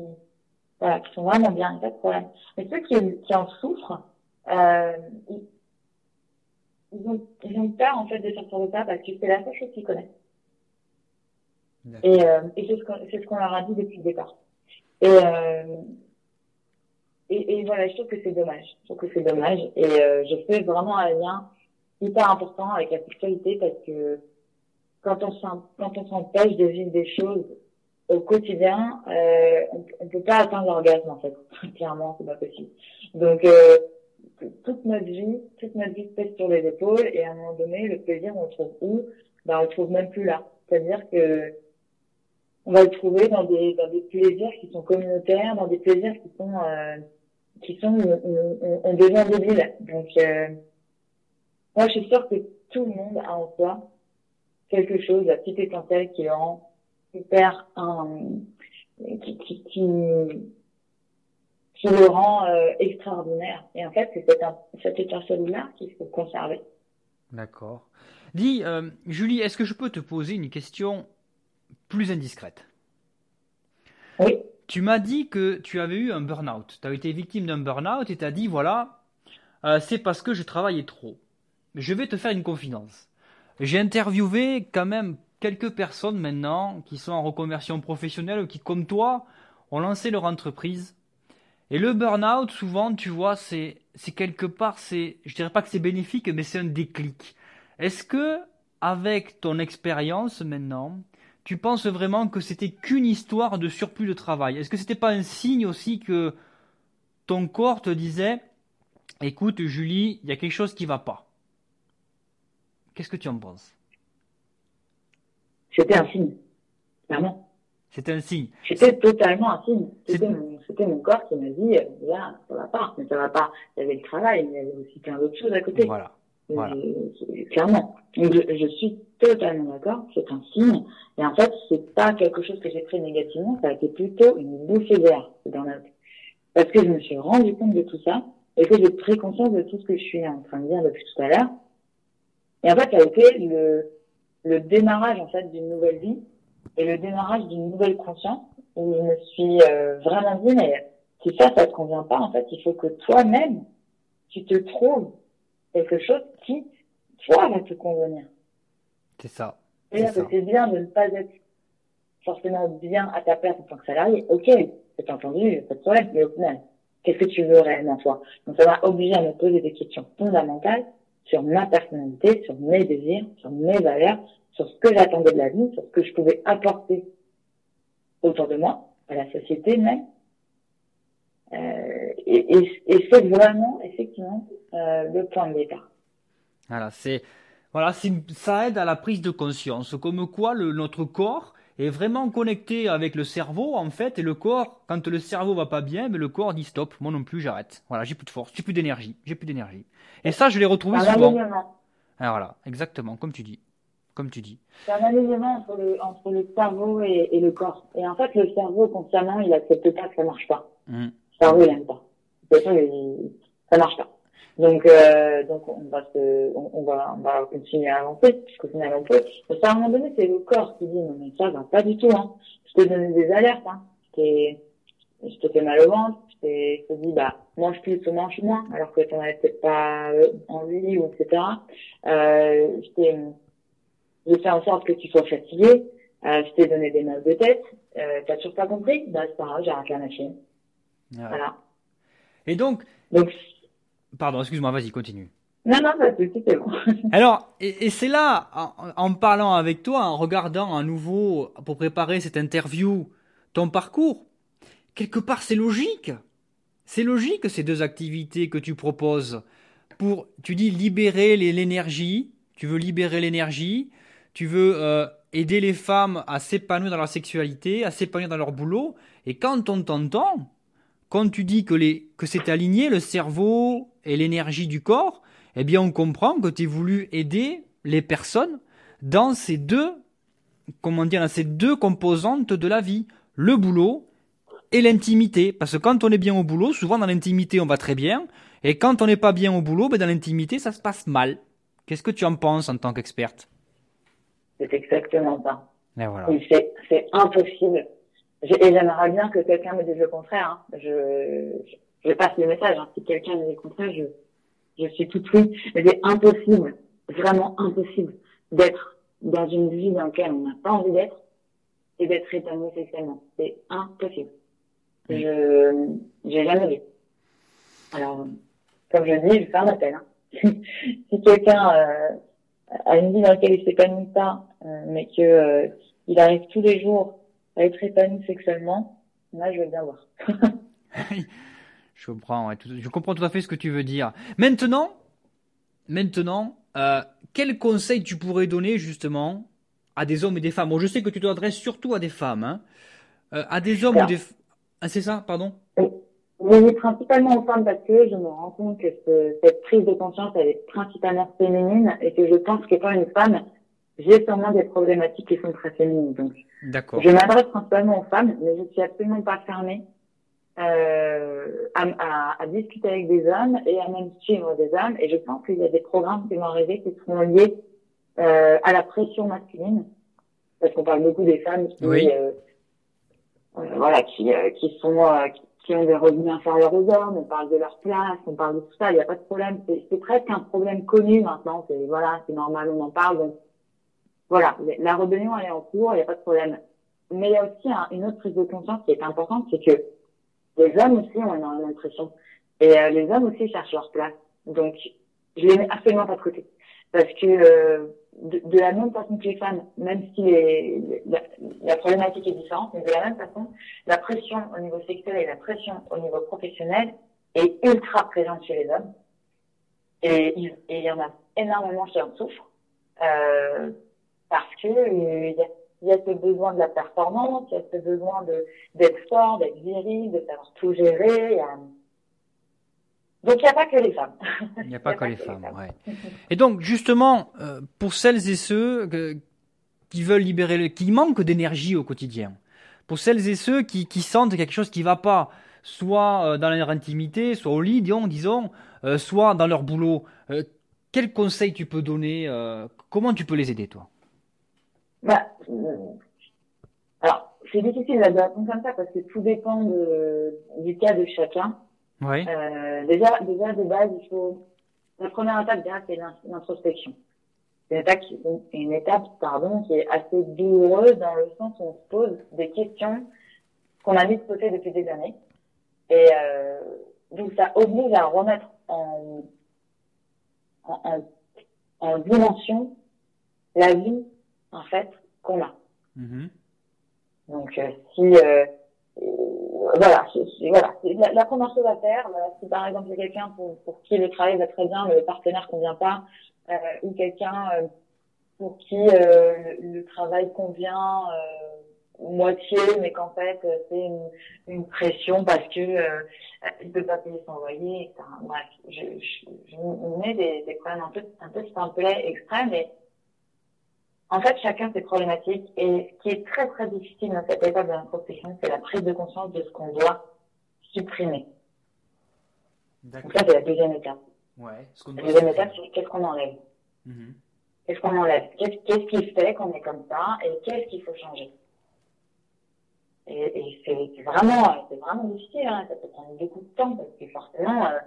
voilà, qui sont vraiment bien, il n'y a pas de problème. Mais ceux qui, qui en souffrent, euh, ils, ils ont, ils ont peur, en fait, de sortir de ça parce que c'est la seule chose qu'ils connaissent. Et, euh, et c'est ce qu'on c'est ce qu'on leur a dit depuis le départ. Et, euh, et, voilà, je trouve que c'est dommage. Je trouve que c'est dommage. Et euh, je fais vraiment un lien hyper important avec la sexualité parce que quand on s'empêche de vivre des choses au quotidien, euh, on, on peut pas atteindre l'orgasme en fait. (laughs) Clairement, c'est pas possible. Donc euh, toute notre vie, toute notre vie se pèse sur les épaules et à un moment donné, le plaisir, on le trouve où? Ben, on le trouve même plus là. C'est-à-dire que on va le trouver dans des dans des plaisirs qui sont communautaires, dans des plaisirs qui sont qui sont on, on, on devient débile. Donc euh, moi, je suis sûre que tout le monde a en soi quelque chose, la petite étincelle qui le rend super, qui, qui, qui, qui le rend euh, extraordinaire. Et en fait, c'est cette, cette étincelle-là qu'il faut conserver. D'accord. Dis, euh, Julie, est-ce que je peux te poser une question plus indiscrète? Oui. Tu m'as dit que tu avais eu un burn-out. Tu as été victime d'un burn-out et tu as dit, voilà, euh, c'est parce que je travaillais trop. Je vais te faire une confidence. J'ai interviewé quand même quelques personnes maintenant qui sont en reconversion professionnelle ou qui, comme toi, ont lancé leur entreprise. Et le burn-out, souvent, tu vois, c'est, c'est quelque part, c'est, je dirais pas que c'est bénéfique, mais c'est un déclic. Est-ce que, avec ton expérience maintenant, tu penses vraiment que c'était qu'une histoire de surplus de travail? Est-ce que c'était pas un signe aussi que ton corps te disait, écoute, Julie, il y a quelque chose qui va pas Qu'est-ce que tu en penses? C'était un signe, clairement. C'était un signe. C'était totalement un signe. C'était mon, corps qui m'a dit, là, ça va pas. Mais ça va pas. Il y avait le travail, mais il y avait aussi plein d'autres choses à côté. Voilà. Voilà. Euh, clairement. Donc, je, je suis totalement d'accord. C'est un signe. Et en fait, c'est pas quelque chose que j'ai pris négativement. Ça a été plutôt une bouffée d'air, ce burn-out. Parce que je me suis rendu compte de tout ça. et que j'ai pris conscience de tout ce que je suis en train de dire depuis tout à l'heure. Et en fait, ça a été le, le démarrage en fait d'une nouvelle vie et le démarrage d'une nouvelle conscience où je me suis euh, vraiment dit mais si ça ça te convient pas en fait il faut que toi-même tu te trouves quelque chose qui toi va te convenir. C'est ça. C'est bien de ne pas être forcément bien à ta place en tant que salarié. Ok c'est entendu pas de problème mais au final qu'est-ce que tu veux réellement toi? Donc ça m'a obligé à me poser des questions fondamentales sur ma personnalité, sur mes désirs, sur mes valeurs, sur ce que j'attendais de la vie, sur ce que je pouvais apporter autour de moi, à la société même. Euh, et, et, et c'est vraiment, effectivement, le point de départ. Voilà, c'est voilà, ça aide à la prise de conscience, comme quoi le, notre corps est vraiment connecté avec le cerveau en fait, et le corps, quand le cerveau va pas bien, mais le corps dit stop, moi non plus, j'arrête. Voilà, j'ai plus de force, j'ai plus d'énergie, j'ai plus d'énergie. Et ça, je l'ai retrouvé souvent. Ah, voilà, exactement, comme tu dis. Comme tu dis. C'est un alignement entre le, entre le cerveau et, et, le corps. Et en fait, le cerveau, consciemment, il accepte pas que ça marche pas. Mmh. Le cerveau, il aime pas. Il, ça marche pas. Donc, euh, donc on va se, on, on, va, on va continuer à avancer, puisqu'au final on peut. Mais à un moment donné, c'est le corps qui dit non mais ça va pas du tout. Hein. Je te donne des alertes. Hein. Je, je te fais mal au ventre. Je te dis bah mange plus ou mange moins, alors que tu n'en avais peut-être pas envie ou etc. Euh, je t'ai, je fais en sorte que tu sois fatigué. Euh, je t'ai donné des mal de tête. Euh, T'as toujours pas compris? Bah c'est pas grave, j'arrête la machine. Voilà. Et donc, donc Pardon, excuse-moi, vas-y, continue. Non, non, c'est bon. (laughs) Alors, et, c'est là, en, parlant avec toi, en regardant à nouveau, pour préparer cette interview, ton parcours, quelque part c'est logique. C'est logique ces deux activités que tu proposes pour, tu dis, libérer l'énergie, tu veux libérer l'énergie, tu veux euh, aider les femmes à s'épanouir dans leur sexualité, à s'épanouir dans leur boulot, et quand on t'entend, quand tu dis que, les, que c'est aligné le cerveau et l'énergie du corps, eh bien on comprend que tu as voulu aider les personnes dans ces deux, comment dire, dans ces deux composantes de la vie, le boulot et l'intimité. Parce que quand on est bien au boulot, souvent dans l'intimité on va très bien, et quand on n'est pas bien au boulot, ben dans l'intimité ça se passe mal. Qu'est-ce que tu en penses en tant qu'experte? C'est exactement ça. voilà. C'est impossible et j'aimerais bien que quelqu'un me dise le contraire. Hein. Je, je, passe le message. Hein. Si quelqu'un me dit le contraire, je, je suis tout oui. Mais c'est impossible, vraiment impossible, d'être dans une vie dans laquelle on n'a pas envie d'être et d'être épanoui sexuellement. C'est impossible. Je j'ai jamais vu. Alors, comme je dis, je fais un appel. Hein. (laughs) si quelqu'un euh, a une vie dans laquelle il s'épanouit pas, euh, mais que euh, il arrive tous les jours à être épanoui sexuellement, là, je veux bien voir. (laughs) je comprends, je comprends tout à fait ce que tu veux dire. Maintenant, maintenant, euh, quel conseil tu pourrais donner justement à des hommes et des femmes? Bon, je sais que tu t'adresses surtout à des femmes, hein. euh, à des hommes ou des ah, c'est ça, pardon? Oui, principalement aux femmes parce que je me rends compte que cette prise de conscience elle est principalement féminine et que je pense que quand une femme j'ai sûrement des problématiques qui sont très féminines. Donc, je m'adresse principalement aux femmes, mais je suis absolument pas fermée euh, à, à, à, discuter avec des hommes et à même suivre des hommes. Et je pense qu'il y a des programmes qui vont arriver qui seront liés euh, à la pression masculine, parce qu'on parle beaucoup des femmes qui, euh, euh, voilà, qui, euh, qui sont qui ont des revenus inférieurs aux hommes, on parle de leur place, on parle de tout ça, il n'y a pas de problème. C'est presque un problème connu maintenant. C'est voilà, c'est normal, on en parle. Donc voilà, la rébellion elle est en cours, il n'y a pas de problème. Mais il y a aussi une autre prise de conscience qui est importante, c'est que les hommes aussi ont une impression. Et euh, les hommes aussi cherchent leur place. Donc, je les mets absolument pas de côté. Parce que euh, de, la même façon que les femmes, même si la, problématique est différente, mais de la même façon, la pression au niveau sexuel et la pression au niveau professionnel est ultra présente chez les hommes. Et, il y en a énormément qui en souffrent. Euh, parce que euh, il y, a, ce besoin de la performance, il y a ce besoin d'être fort, d'être viril, de savoir tout gérer. Donc il n'y a pas que les femmes. Il n'y a, (laughs) pas, que, les femmes, ouais. Et donc justement, euh, pour celles et ceux qui veulent libérer, le, qui manquent d'énergie au quotidien, pour celles et ceux qui, qui sentent quelque chose qui va pas, soit dans leur intimité, soit au lit, disons, disons soit dans leur boulot. quel conseil tu peux donner Comment tu peux les aider, toi? Bah, Alors, c'est difficile de répondre comme ça parce que tout dépend de, du cas de chacun. Oui. déjà, déjà, de base, il faut... La première étape, déjà, c'est l'introspection c'est une étape, qui, une étape pardon, qui est assez douloureuse dans le sens où on se pose des questions qu'on a mis de côté depuis des années. Et euh, donc ça oblige à remettre en, en, en, dimension la vie en fait qu'on a. Mm-hmm. Donc euh, si euh, voilà, voilà, la, la, première chose à faire, si par exemple il y a quelqu'un pour, pour qui le travail va très bien, mais le partenaire convient pas, euh, ou quelqu'un euh, pour qui euh, le, travail convient moitié, mais qu'en fait c'est une, une, pression parce que euh, il peut pas payer son loyer, etc. Bref, je, je, je mets des, des problèmes un peu un peu simplets, extrêmes, mais en fait chacun ses problématiques et ce qui est très très difficile dans cette étape de l'introspection, c'est la prise de conscience de ce qu'on doit supprimer. Donc ça c'est la deuxième étape. Ouais. Ce la deuxième étape, c'est qu'est-ce qu'on enlève? Mm-hmm. Qu'est-ce qu'on enlève? Qu'est-ce qui fait qu'on est comme ça Et qu'est-ce qu'il faut changer? Et, et c'est vraiment, c'est vraiment difficile. Hein. Ça peut prendre beaucoup de temps parce que forcément, euh,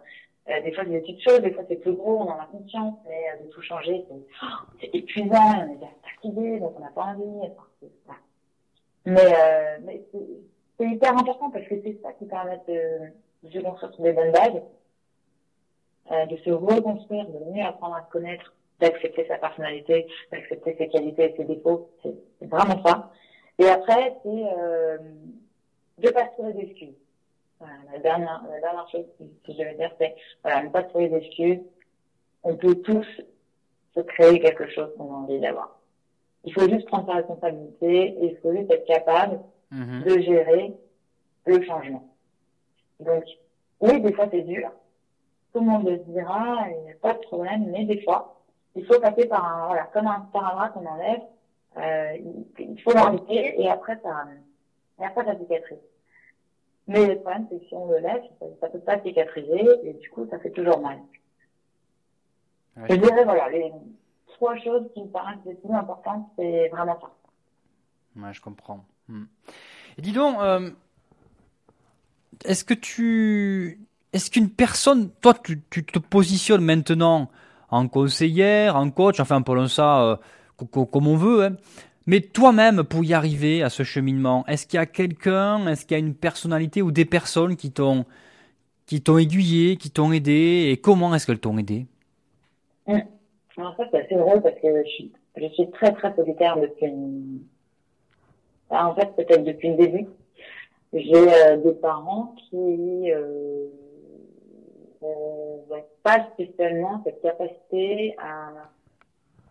euh, des fois c'est des petites choses, des fois c'est plus gros, on en a conscience, mais euh, de tout changer, c'est oh, épuisant, on est déjà fatigué, donc on n'a pas envie. Enfin, mais, euh, mais c'est hyper important parce que c'est ça qui permet de, de construire sur des bonnes bases euh, de se reconstruire, de mieux apprendre à se connaître, d'accepter sa personnalité, d'accepter ses qualités et ses défauts. C'est vraiment ça. Et après, c'est euh, de pas se trouver d'excuses. Voilà, la dernière, la dernière chose que je vais dire, c'est voilà, ne pas trouver d'excuses. On peut tous se créer quelque chose qu'on a envie d'avoir. Il faut juste prendre sa responsabilité et il faut juste être capable mm-hmm. de gérer le changement. Donc, oui, des fois c'est dur, tout le monde le dira, il n'y a pas de problème, mais des fois, il faut passer par un, voilà, comme un sparadrap qu'on enlève, euh, il faut l'enlever et après ça, et après ça cicatrise. Mais le problème, c'est que si on le laisse, ça, ne peut pas cicatriser et du coup, ça fait toujours mal. Je dirais, voilà, les trois choses qui me paraissent les plus importantes, c'est vraiment ça. Ouais, je comprends. Hmm. Et dis donc, euh, est-ce que tu, est-ce qu'une personne, toi, tu, te positionnes maintenant en conseillère, en coach, enfin, appelons ça euh, comme on veut, hein. Mais toi-même, pour y arriver à ce cheminement, est-ce qu'il y a quelqu'un, est-ce qu'il y a une personnalité ou des personnes qui t'ont qui t'ont aiguillé, qui t'ont aidé, et comment est-ce qu'elles t'ont aidé? Mmh. Alors ça, c'est assez drôle parce que je suis, très très solitaire depuis en fait, peut-être depuis le début. J'ai euh, des parents qui... Euh n'ont pas spécialement cette capacité à,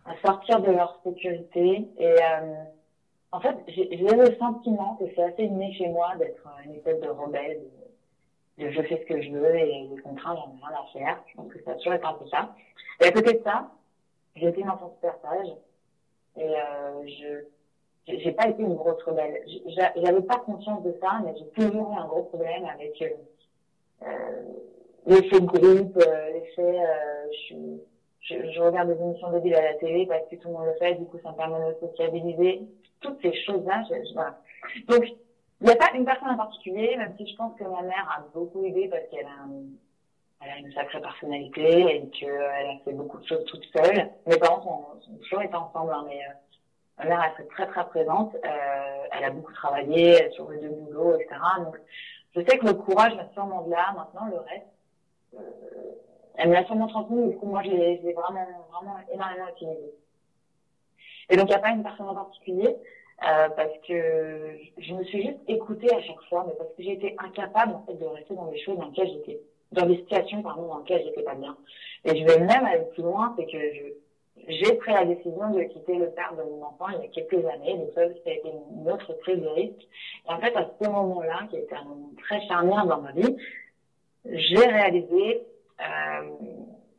à sortir de leur sécurité. Et euh, en fait, j'ai le sentiment que c'est assez inné chez moi d'être une espèce de rebelle, de, je fais ce que je veux et les contraintes, j'en ai rien à faire. Je pense ça a toujours été un peu ça. Et à côté de ça, j'ai été une enfant super sage et euh, je j'ai pas été une grosse rebelle. J'avais pas conscience de ça, mais j'ai toujours eu un gros problème avec euh, euh l'effet groupe, euh, l'effet, euh, je, je, je, regarde des émissions de à la télé parce que tout le monde le fait, du coup ça me permet de sociabiliser. Toutes ces choses-là, je, voilà. Donc, il n'y a pas une personne en particulier, même si je pense que ma mère a beaucoup aidé parce qu'elle a, elle a une sacrée personnalité et qu'elle a fait beaucoup de choses toute seule. Mes parents sont, sont toujours été ensemble, hein, mais euh, ma mère elle est très très présente. Euh, elle a beaucoup travaillé sur le deux boulots, etc. Donc, je sais que le courage va sûrement de là. Maintenant, le reste, euh, elle me l'a sûrement transmis, du coup, moi, je l'ai vraiment, vraiment énormément utilisé. Et donc, il n'y a pas une personne en particulier, euh, parce que je me suis juste écoutée à chaque fois, mais parce que j'étais incapable, en fait, de rester dans des choses dans lesquelles j'étais, dans des situations, pardon, dans lesquelles j'étais pas bien. Et je vais même aller plus loin, c'est que j'ai pris la décision de quitter le père de mon enfant il y a quelques années, donc ça, ça a été une autre prise de risque. Et en fait, à ce moment-là, qui été un moment très charnière dans ma vie, j'ai réalisé,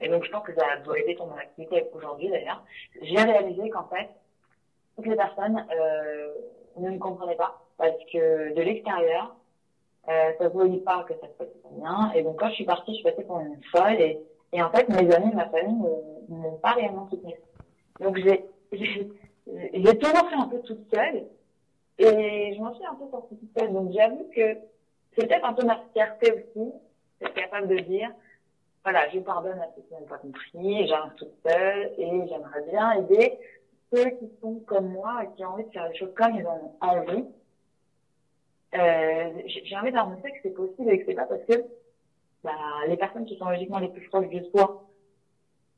et donc je pense que ça doit aider ton activité aujourd'hui d'ailleurs, j'ai réalisé qu'en fait, toutes les personnes euh, ne me comprenaient pas parce que de l'extérieur, Euh, ça voyait pas que ça se passait pas bien. Et donc, quand je suis partie, je suis passée pour une folle. Et, et en fait, mes amis, ma famille ne m'ont pas réellement soutenue. Donc, j'ai, j'ai toujours fait un peu toute seule. Et je m'en suis un peu sortie toute seule. Donc, j'avoue que c'est peut-être un peu ma fierté aussi, d'être capable de dire, voilà, je pardonne à ceux qui n'ont pas compris, j'arrive toute seule et j'aimerais bien aider ceux qui sont comme moi et qui ont envie de faire les choses comme ils ont envie. Euh, j'ai envie de que c'est possible et que c'est pas parce que bah, les personnes qui sont logiquement les plus proches de soi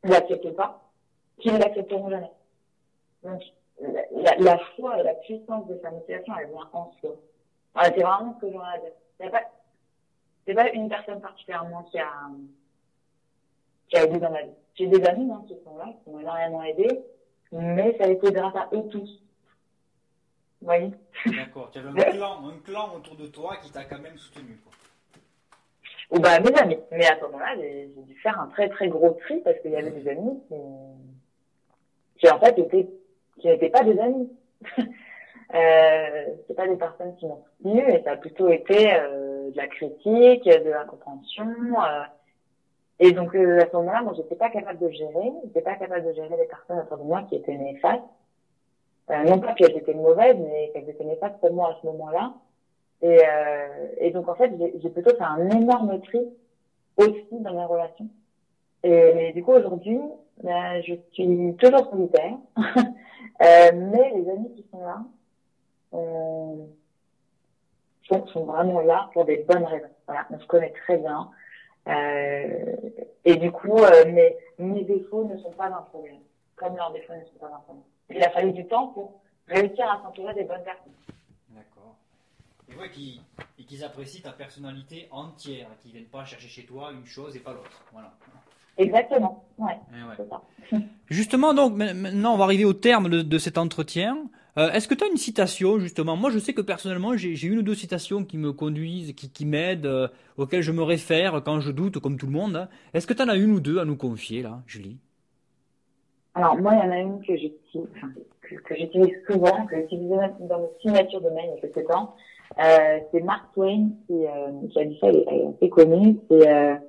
ne l'acceptent pas, qu'ils ne l'accepteront jamais. Donc, la, foi et la puissance de sa motivation, elle vient en soi. C'est vraiment ce que j'aurais à dire. C'est pas, pas une personne particulièrement qui a, qui a aidé dans ma vie. J'ai des amis hein, qui sont là, qui m'ont énormément aidé, mais ça a été grâce à eux tous. Voyez? D'accord, tu avais un (laughs) clan, un clan autour de toi qui t'a quand même soutenu. Quoi. Ou bah mes amis. Mais à ce moment-là, j'ai dû faire un très très gros tri parce qu'il y avait des amis qui, qui en fait étaient, qui n'étaient pas des amis. (laughs) euh, c'est pas des personnes qui m'ont soutenu, et ça a plutôt été euh, de la critique, de la compréhension. Euh, et donc euh, à ce moment-là, moi, j'étais pas capable de gérer, j'étais pas capable de gérer les personnes autour de moi qui étaient néfastes. Euh, non pas qu'elles étaient mauvaises, mais qu'elles étaient néfastes pour moi à ce moment-là. Et, euh, et donc en fait, j'ai plutôt fait un énorme tri aussi dans mes relations. Et, du coup aujourd'hui, ben, je suis toujours solitaire, (laughs) euh, mais les amis qui sont là sont, sont vraiment là pour des bonnes raisons. Voilà, on se connaît très bien. Euh, et du coup, euh, mes, mes défauts ne sont pas un problème, comme leurs défauts ne sont pas un problème. Il a fallu du temps pour réussir à s'entourer des bonnes personnes. D'accord. Et ouais, qu'ils qu apprécient ta personnalité entière, qu'ils viennent pas chercher chez toi une chose et pas l'autre. Voilà. Exactement, ouais, ça. Justement, donc, maintenant, on va arriver au terme de, de cet entretien. Euh, Est-ce que tu as une citation, justement? Moi, je sais que personnellement, j'ai une ou deux citations qui me conduisent, qui, qui m'aident, euh, auxquelles je me réfère quand je doute, comme tout le monde. Hein. Est-ce que tu en as une ou deux à nous confier, là, Julie? Alors, moi, il y en a une que j'utilise que, que souvent, que j'utilise dans mes signatures de mail il y a quelques temps. Euh, c'est Mark Twain qui, euh, qui, a dit ça, elle est assez connue. C'est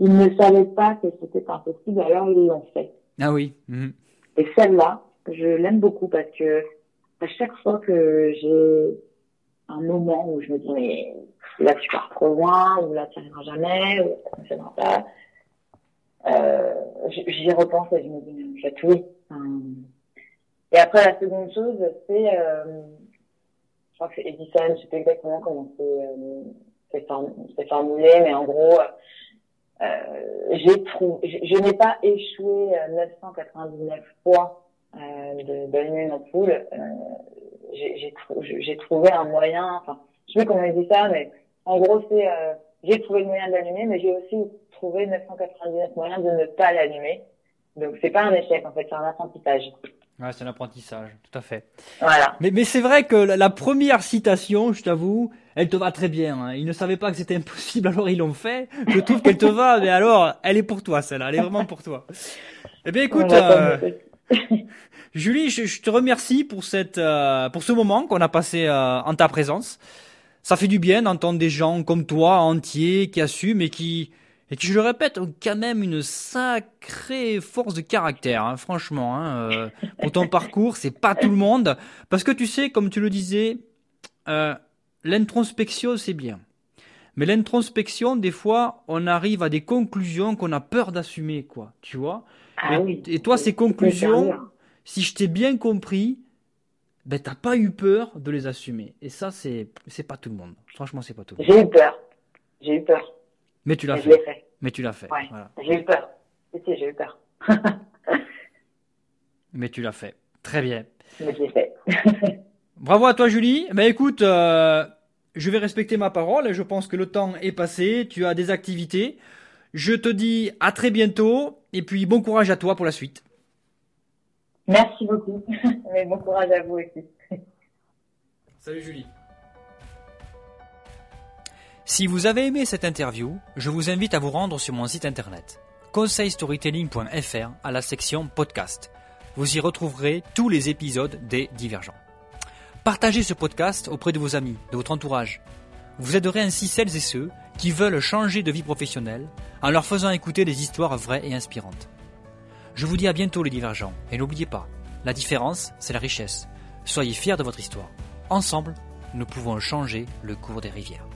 ils ne savaient pas que c'était impossible, alors ils l'ont fait. Ah oui. Mmh. Et celle-là, je l'aime beaucoup parce que à chaque fois que j'ai un moment où je me dis mais là tu pars trop loin ou là tu arriveras jamais ou ça ne pas euh, j'y repense et je me dis mais en fait oui et après la seconde chose c'est euh, je crois que c'est Edison je sais pas exactement comment c'est euh, formulé mais en gros euh, j'ai trouvé je, je n'ai pas échoué 999 fois d'allumer une ampoule, euh, j'ai trou trouvé un moyen, enfin, je sais pas comment dit ça, mais en gros, c'est, euh, j'ai trouvé le moyen d'allumer, mais j'ai aussi trouvé 999 moyens de ne pas l'allumer. Donc, c'est pas un échec, en fait, c'est un apprentissage. Ouais, c'est un apprentissage, tout à fait. Voilà. Mais, mais c'est vrai que la, la, première citation, je t'avoue, elle te va très bien. Hein. Ils ne savaient pas que c'était impossible, (laughs) alors ils l'ont fait. Je trouve qu'elle te va, mais alors, elle est pour toi, celle-là. Elle est vraiment pour toi. Eh bien, écoute, euh, (laughs) Julie, je, te remercie pour cette, euh, pour ce moment qu'on a passé euh, en ta présence. Ça fait du bien d'entendre des gens comme toi, entiers, qui assument et qui, et qui, je le répète, ont quand même une sacrée force de caractère, hein, franchement. Hein, euh, pour ton (laughs) parcours, c'est pas tout le monde, parce que tu sais, comme tu le disais, euh, l'introspection c'est bien, mais l'introspection, des fois, on arrive à des conclusions qu'on a peur d'assumer, quoi. Tu vois ah et, oui, et, toi, ces conclusions, si je t'ai bien compris, ben t'as pas eu peur de les assumer. Et ça, c'est c'est pas tout le monde. Franchement, c'est pas tout le monde. J'ai eu peur. J'ai eu peur. Mais tu l'as fait. Mais tu l'as fait. Ouais. Voilà. J'ai eu peur. J'ai eu peur. (laughs) Mais tu l'as fait. Très bien. Mais je l'ai fait. (laughs) Bravo à toi, Julie. Ben écoute, euh, je vais respecter ma parole. Je pense que le temps est passé. Tu as des activités. Je te dis à très bientôt. Et puis bon courage à toi pour la suite. Merci beaucoup. (laughs) Mais bon courage à vous aussi. (laughs) Salut Julie. Si vous avez aimé cette interview, je vous invite à vous rendre sur mon site internet conseilstorytelling.fr à la section podcast. Vous y retrouverez tous les épisodes des Divergents. Partagez ce podcast auprès de vos amis, de votre entourage. Vous aiderez ainsi celles et ceux qui veulent changer de vie professionnelle en leur faisant écouter des histoires vraies et inspirantes. Je vous dis à bientôt les divergents, et n'oubliez pas, la différence, c'est la richesse. Soyez fiers de votre histoire. Ensemble, nous pouvons changer le cours des rivières.